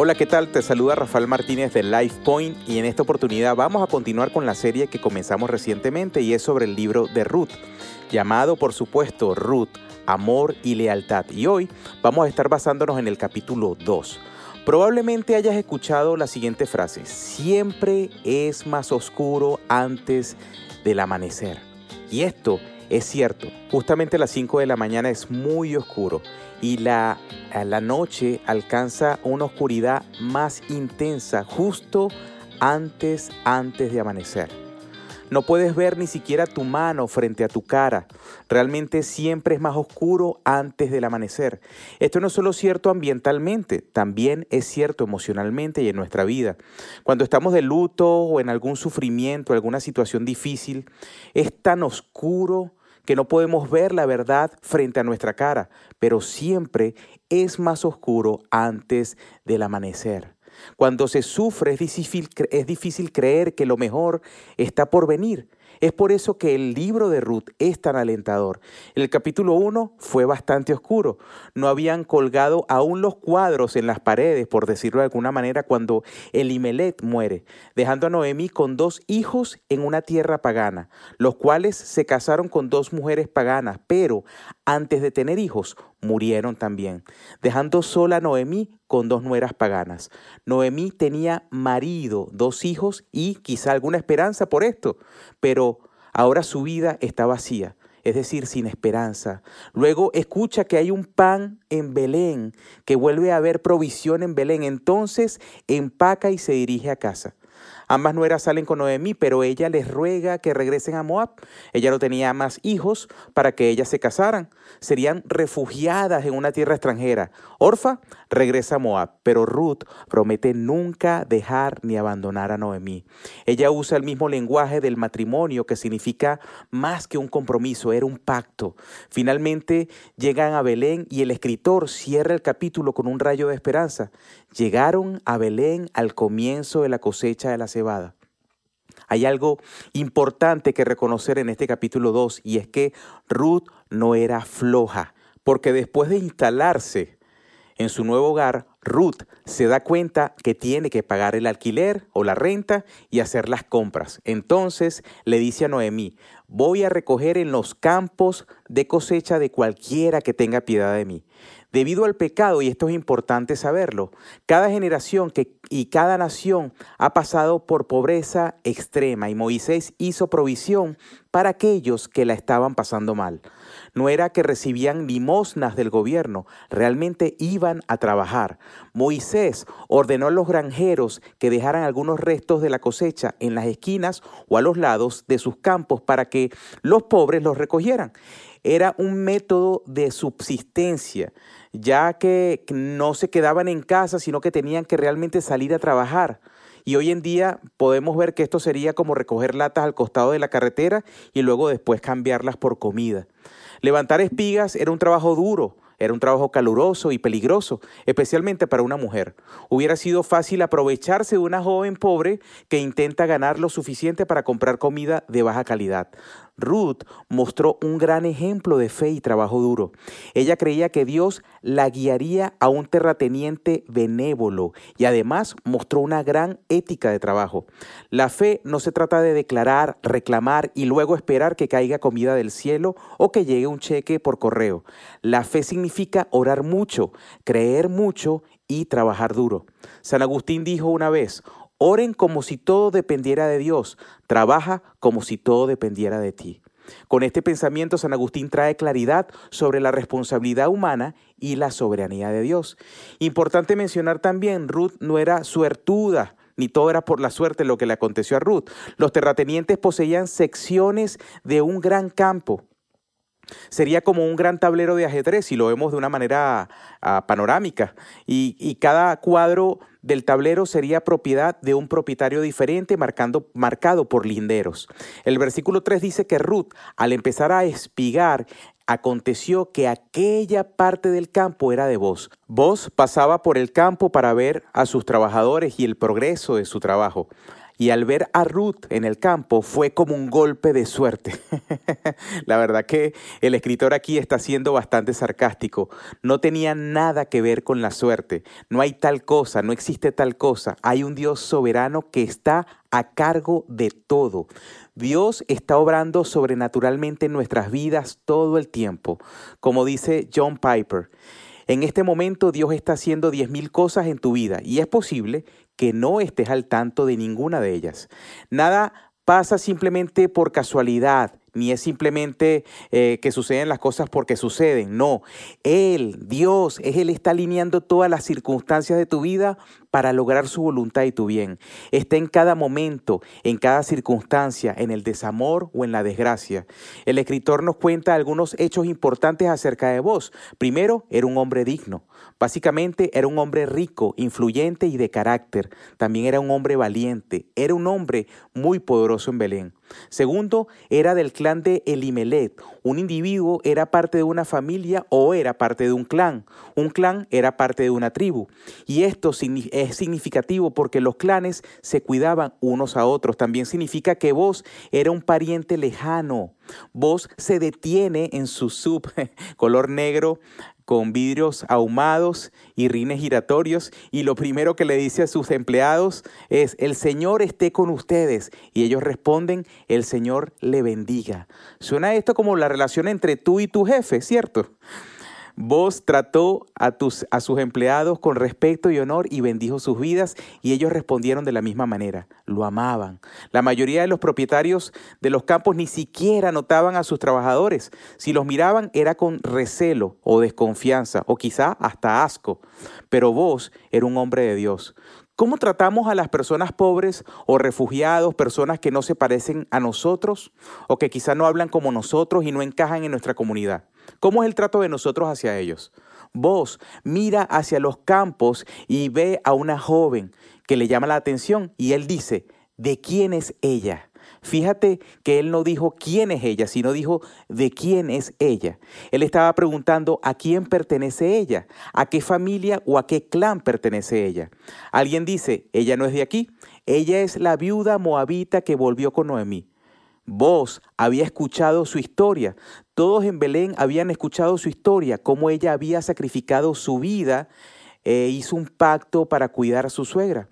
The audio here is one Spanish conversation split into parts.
Hola, ¿qué tal? Te saluda Rafael Martínez de LifePoint y en esta oportunidad vamos a continuar con la serie que comenzamos recientemente y es sobre el libro de Ruth, llamado por supuesto Ruth, Amor y Lealtad. Y hoy vamos a estar basándonos en el capítulo 2. Probablemente hayas escuchado la siguiente frase, siempre es más oscuro antes del amanecer. Y esto es cierto, justamente a las 5 de la mañana es muy oscuro y la, la noche alcanza una oscuridad más intensa justo antes, antes de amanecer. No puedes ver ni siquiera tu mano frente a tu cara. Realmente siempre es más oscuro antes del amanecer. Esto no es solo cierto ambientalmente, también es cierto emocionalmente y en nuestra vida. Cuando estamos de luto o en algún sufrimiento, alguna situación difícil, es tan oscuro que no podemos ver la verdad frente a nuestra cara, pero siempre es más oscuro antes del amanecer. Cuando se sufre es difícil, es difícil creer que lo mejor está por venir. Es por eso que el libro de Ruth es tan alentador. El capítulo 1 fue bastante oscuro. No habían colgado aún los cuadros en las paredes, por decirlo de alguna manera, cuando Elimelet muere, dejando a Noemí con dos hijos en una tierra pagana, los cuales se casaron con dos mujeres paganas, pero antes de tener hijos murieron también, dejando sola a Noemí con dos nueras paganas. Noemí tenía marido, dos hijos y quizá alguna esperanza por esto, pero ahora su vida está vacía, es decir, sin esperanza. Luego escucha que hay un pan en Belén, que vuelve a haber provisión en Belén, entonces empaca y se dirige a casa. Ambas nueras salen con Noemí, pero ella les ruega que regresen a Moab. Ella no tenía más hijos para que ellas se casaran. Serían refugiadas en una tierra extranjera. Orfa regresa a Moab, pero Ruth promete nunca dejar ni abandonar a Noemí. Ella usa el mismo lenguaje del matrimonio que significa más que un compromiso, era un pacto. Finalmente llegan a Belén y el escritor cierra el capítulo con un rayo de esperanza. Llegaron a Belén al comienzo de la cosecha de la hay algo importante que reconocer en este capítulo 2 y es que Ruth no era floja, porque después de instalarse en su nuevo hogar, Ruth se da cuenta que tiene que pagar el alquiler o la renta y hacer las compras. Entonces le dice a Noemí, voy a recoger en los campos de cosecha de cualquiera que tenga piedad de mí. Debido al pecado, y esto es importante saberlo, cada generación que, y cada nación ha pasado por pobreza extrema y Moisés hizo provisión para aquellos que la estaban pasando mal. No era que recibían limosnas del gobierno, realmente iban a trabajar. Moisés ordenó a los granjeros que dejaran algunos restos de la cosecha en las esquinas o a los lados de sus campos para que los pobres los recogieran. Era un método de subsistencia ya que no se quedaban en casa, sino que tenían que realmente salir a trabajar. Y hoy en día podemos ver que esto sería como recoger latas al costado de la carretera y luego después cambiarlas por comida. Levantar espigas era un trabajo duro, era un trabajo caluroso y peligroso, especialmente para una mujer. Hubiera sido fácil aprovecharse de una joven pobre que intenta ganar lo suficiente para comprar comida de baja calidad. Ruth mostró un gran ejemplo de fe y trabajo duro. Ella creía que Dios la guiaría a un terrateniente benévolo y además mostró una gran ética de trabajo. La fe no se trata de declarar, reclamar y luego esperar que caiga comida del cielo o que llegue un cheque por correo. La fe significa orar mucho, creer mucho y trabajar duro. San Agustín dijo una vez, Oren como si todo dependiera de Dios. Trabaja como si todo dependiera de ti. Con este pensamiento, San Agustín trae claridad sobre la responsabilidad humana y la soberanía de Dios. Importante mencionar también, Ruth no era suertuda, ni todo era por la suerte lo que le aconteció a Ruth. Los terratenientes poseían secciones de un gran campo. Sería como un gran tablero de ajedrez si lo vemos de una manera ah, panorámica. Y, y cada cuadro del tablero sería propiedad de un propietario diferente marcando, marcado por linderos. El versículo 3 dice que Ruth, al empezar a espigar, aconteció que aquella parte del campo era de vos. Vos pasaba por el campo para ver a sus trabajadores y el progreso de su trabajo. Y al ver a Ruth en el campo fue como un golpe de suerte. La verdad que el escritor aquí está siendo bastante sarcástico. No tenía nada que ver con la suerte. No hay tal cosa, no existe tal cosa. Hay un Dios soberano que está a cargo de todo. Dios está obrando sobrenaturalmente en nuestras vidas todo el tiempo. Como dice John Piper, en este momento Dios está haciendo diez mil cosas en tu vida y es posible que no estés al tanto de ninguna de ellas. Nada pasa simplemente por casualidad, ni es simplemente eh, que suceden las cosas porque suceden. No, Él, Dios, es Él está alineando todas las circunstancias de tu vida para lograr su voluntad y tu bien. Está en cada momento, en cada circunstancia, en el desamor o en la desgracia. El escritor nos cuenta algunos hechos importantes acerca de vos. Primero, era un hombre digno. Básicamente era un hombre rico, influyente y de carácter. También era un hombre valiente. Era un hombre muy poderoso en Belén. Segundo, era del clan de Elimelet. Un individuo era parte de una familia o era parte de un clan. Un clan era parte de una tribu. Y esto es significativo porque los clanes se cuidaban unos a otros. También significa que vos era un pariente lejano. Vos se detiene en su sub color negro con vidrios ahumados y rines giratorios y lo primero que le dice a sus empleados es, el Señor esté con ustedes. Y ellos responden, el Señor le bendiga. Suena esto como la relación entre tú y tu jefe, ¿cierto? Vos trató a, tus, a sus empleados con respeto y honor y bendijo sus vidas y ellos respondieron de la misma manera, lo amaban. La mayoría de los propietarios de los campos ni siquiera notaban a sus trabajadores. Si los miraban era con recelo o desconfianza o quizá hasta asco. Pero vos era un hombre de Dios. ¿Cómo tratamos a las personas pobres o refugiados, personas que no se parecen a nosotros o que quizá no hablan como nosotros y no encajan en nuestra comunidad? ¿Cómo es el trato de nosotros hacia ellos? Vos mira hacia los campos y ve a una joven que le llama la atención y él dice, ¿de quién es ella? Fíjate que él no dijo quién es ella, sino dijo de quién es ella. Él estaba preguntando a quién pertenece ella, a qué familia o a qué clan pertenece ella. Alguien dice, ella no es de aquí, ella es la viuda moabita que volvió con Noemí. Vos había escuchado su historia. Todos en Belén habían escuchado su historia, cómo ella había sacrificado su vida e hizo un pacto para cuidar a su suegra.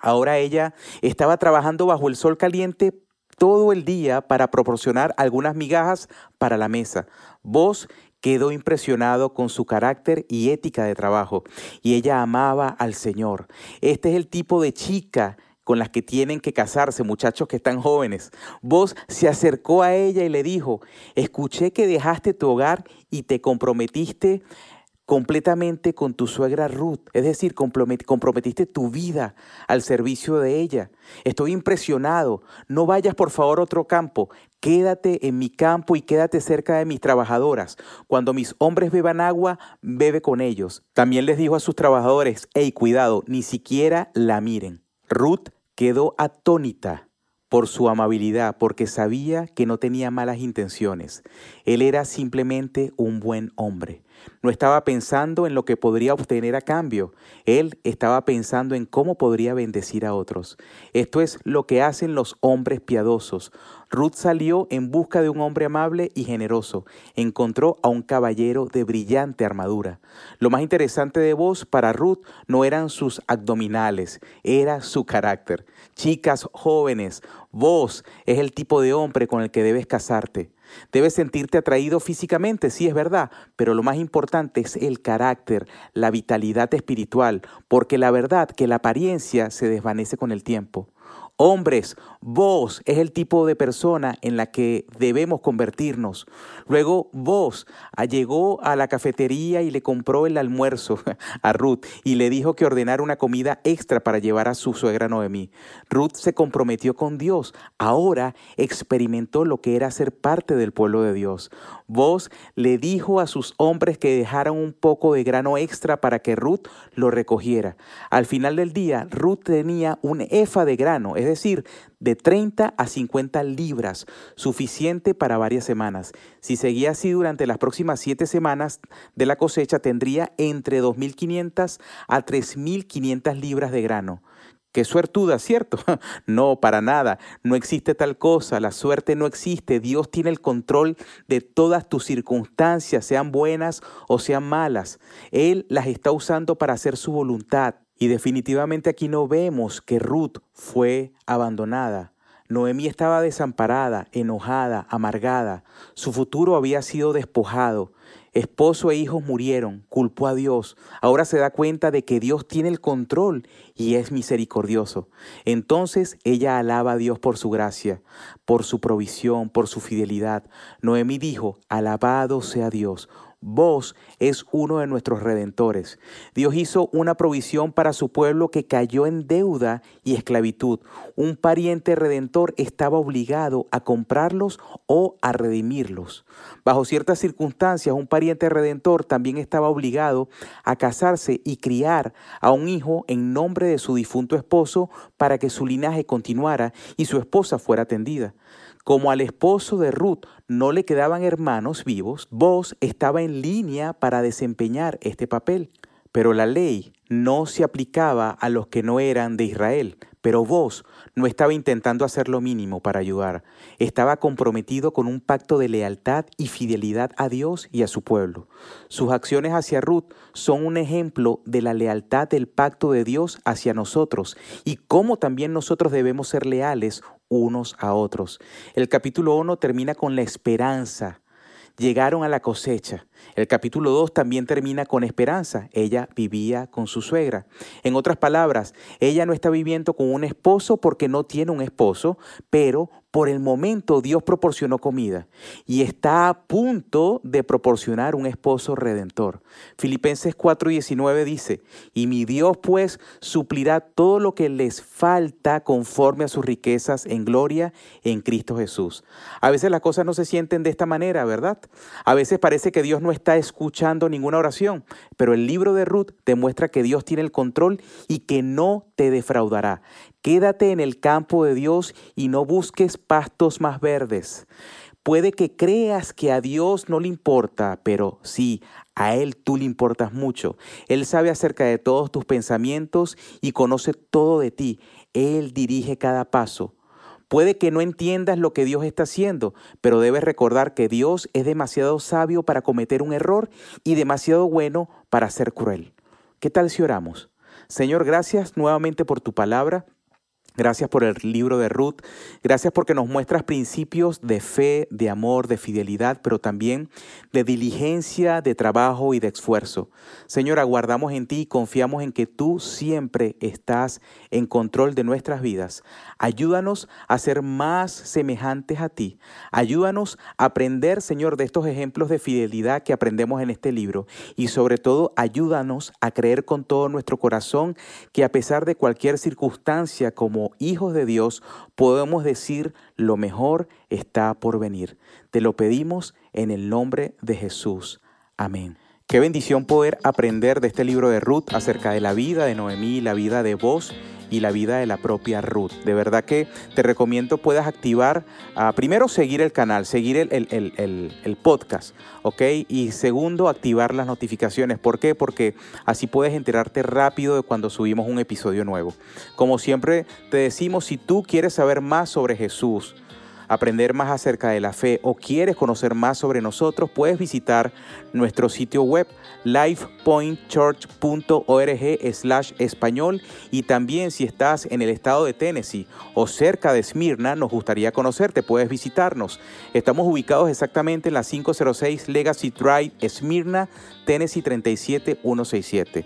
Ahora ella estaba trabajando bajo el sol caliente todo el día para proporcionar algunas migajas para la mesa. Vos quedó impresionado con su carácter y ética de trabajo y ella amaba al Señor. Este es el tipo de chica con las que tienen que casarse, muchachos que están jóvenes. Vos se acercó a ella y le dijo, escuché que dejaste tu hogar y te comprometiste completamente con tu suegra Ruth, es decir, comprometiste tu vida al servicio de ella. Estoy impresionado. No vayas por favor a otro campo. Quédate en mi campo y quédate cerca de mis trabajadoras. Cuando mis hombres beban agua, bebe con ellos. También les dijo a sus trabajadores, hey, cuidado, ni siquiera la miren. Ruth quedó atónita por su amabilidad, porque sabía que no tenía malas intenciones. Él era simplemente un buen hombre. No estaba pensando en lo que podría obtener a cambio. Él estaba pensando en cómo podría bendecir a otros. Esto es lo que hacen los hombres piadosos. Ruth salió en busca de un hombre amable y generoso. Encontró a un caballero de brillante armadura. Lo más interesante de vos para Ruth no eran sus abdominales, era su carácter. Chicas jóvenes, vos es el tipo de hombre con el que debes casarte. Debes sentirte atraído físicamente, sí es verdad, pero lo más importante es el carácter, la vitalidad espiritual, porque la verdad que la apariencia se desvanece con el tiempo. Hombres, vos es el tipo de persona en la que debemos convertirnos. Luego vos ah, llegó a la cafetería y le compró el almuerzo a Ruth y le dijo que ordenara una comida extra para llevar a su suegra Noemí. Ruth se comprometió con Dios. Ahora experimentó lo que era ser parte del pueblo de Dios. Vos le dijo a sus hombres que dejaran un poco de grano extra para que Ruth lo recogiera. Al final del día, Ruth tenía un efa de grano, es decir, de 30 a 50 libras, suficiente para varias semanas. Si seguía así durante las próximas siete semanas de la cosecha, tendría entre 2.500 a 3.500 libras de grano. Qué suertuda, ¿cierto? No, para nada. No existe tal cosa. La suerte no existe. Dios tiene el control de todas tus circunstancias, sean buenas o sean malas. Él las está usando para hacer su voluntad. Y definitivamente aquí no vemos que Ruth fue abandonada. Noemí estaba desamparada, enojada, amargada. Su futuro había sido despojado. Esposo e hijos murieron, culpó a Dios. Ahora se da cuenta de que Dios tiene el control y es misericordioso. Entonces ella alaba a Dios por su gracia, por su provisión, por su fidelidad. Noemí dijo, alabado sea Dios Vos es uno de nuestros redentores. Dios hizo una provisión para su pueblo que cayó en deuda y esclavitud. Un pariente redentor estaba obligado a comprarlos o a redimirlos. Bajo ciertas circunstancias, un pariente redentor también estaba obligado a casarse y criar a un hijo en nombre de su difunto esposo para que su linaje continuara y su esposa fuera atendida. Como al esposo de Ruth no le quedaban hermanos vivos, vos estaba en línea para desempeñar este papel. Pero la ley no se aplicaba a los que no eran de Israel. Pero vos no estaba intentando hacer lo mínimo para ayudar. Estaba comprometido con un pacto de lealtad y fidelidad a Dios y a su pueblo. Sus acciones hacia Ruth son un ejemplo de la lealtad del pacto de Dios hacia nosotros y cómo también nosotros debemos ser leales unos a otros. El capítulo 1 termina con la esperanza. Llegaron a la cosecha. El capítulo 2 también termina con esperanza. Ella vivía con su suegra. En otras palabras, ella no está viviendo con un esposo porque no tiene un esposo, pero por el momento Dios proporcionó comida y está a punto de proporcionar un esposo redentor. Filipenses 4:19 dice, y mi Dios pues suplirá todo lo que les falta conforme a sus riquezas en gloria en Cristo Jesús. A veces las cosas no se sienten de esta manera, ¿verdad? A veces parece que Dios no está escuchando ninguna oración, pero el libro de Ruth demuestra que Dios tiene el control y que no te defraudará. Quédate en el campo de Dios y no busques pastos más verdes. Puede que creas que a Dios no le importa, pero sí, a Él tú le importas mucho. Él sabe acerca de todos tus pensamientos y conoce todo de ti. Él dirige cada paso. Puede que no entiendas lo que Dios está haciendo, pero debes recordar que Dios es demasiado sabio para cometer un error y demasiado bueno para ser cruel. ¿Qué tal si oramos? Señor, gracias nuevamente por tu palabra. Gracias por el libro de Ruth. Gracias porque nos muestras principios de fe, de amor, de fidelidad, pero también de diligencia, de trabajo y de esfuerzo. Señor, aguardamos en ti y confiamos en que tú siempre estás en control de nuestras vidas. Ayúdanos a ser más semejantes a ti. Ayúdanos a aprender, Señor, de estos ejemplos de fidelidad que aprendemos en este libro. Y sobre todo, ayúdanos a creer con todo nuestro corazón que a pesar de cualquier circunstancia como hijos de Dios podemos decir lo mejor está por venir. Te lo pedimos en el nombre de Jesús. Amén. Qué bendición poder aprender de este libro de Ruth acerca de la vida de Noemí, la vida de vos y la vida de la propia Ruth. De verdad que te recomiendo puedas activar, ah, primero seguir el canal, seguir el, podcast, ¿ok? Y segundo, activar las notificaciones. ¿Por qué? Porque así puedes enterarte rápido de cuando subimos un episodio nuevo. Como siempre te decimos, si tú quieres saber más sobre Jesús, aprender más acerca de la fe o quieres conocer más sobre nosotros, puedes visitar nuestro sitio web lifepointchurch.org slash español y también si estás en el estado de Tennessee o cerca de Smyrna, nos gustaría conocerte, puedes visitarnos. Estamos ubicados exactamente en la 506 Legacy Drive, Smyrna, Tennessee 37167.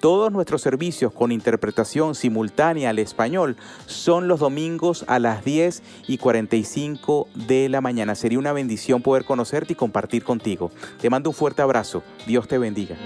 Todos nuestros servicios con interpretación simultánea al español son los domingos a las 10 y 45 de la mañana. Sería una bendición poder conocerte y compartir contigo. Te mando un fuerte abrazo. Dios te bendiga.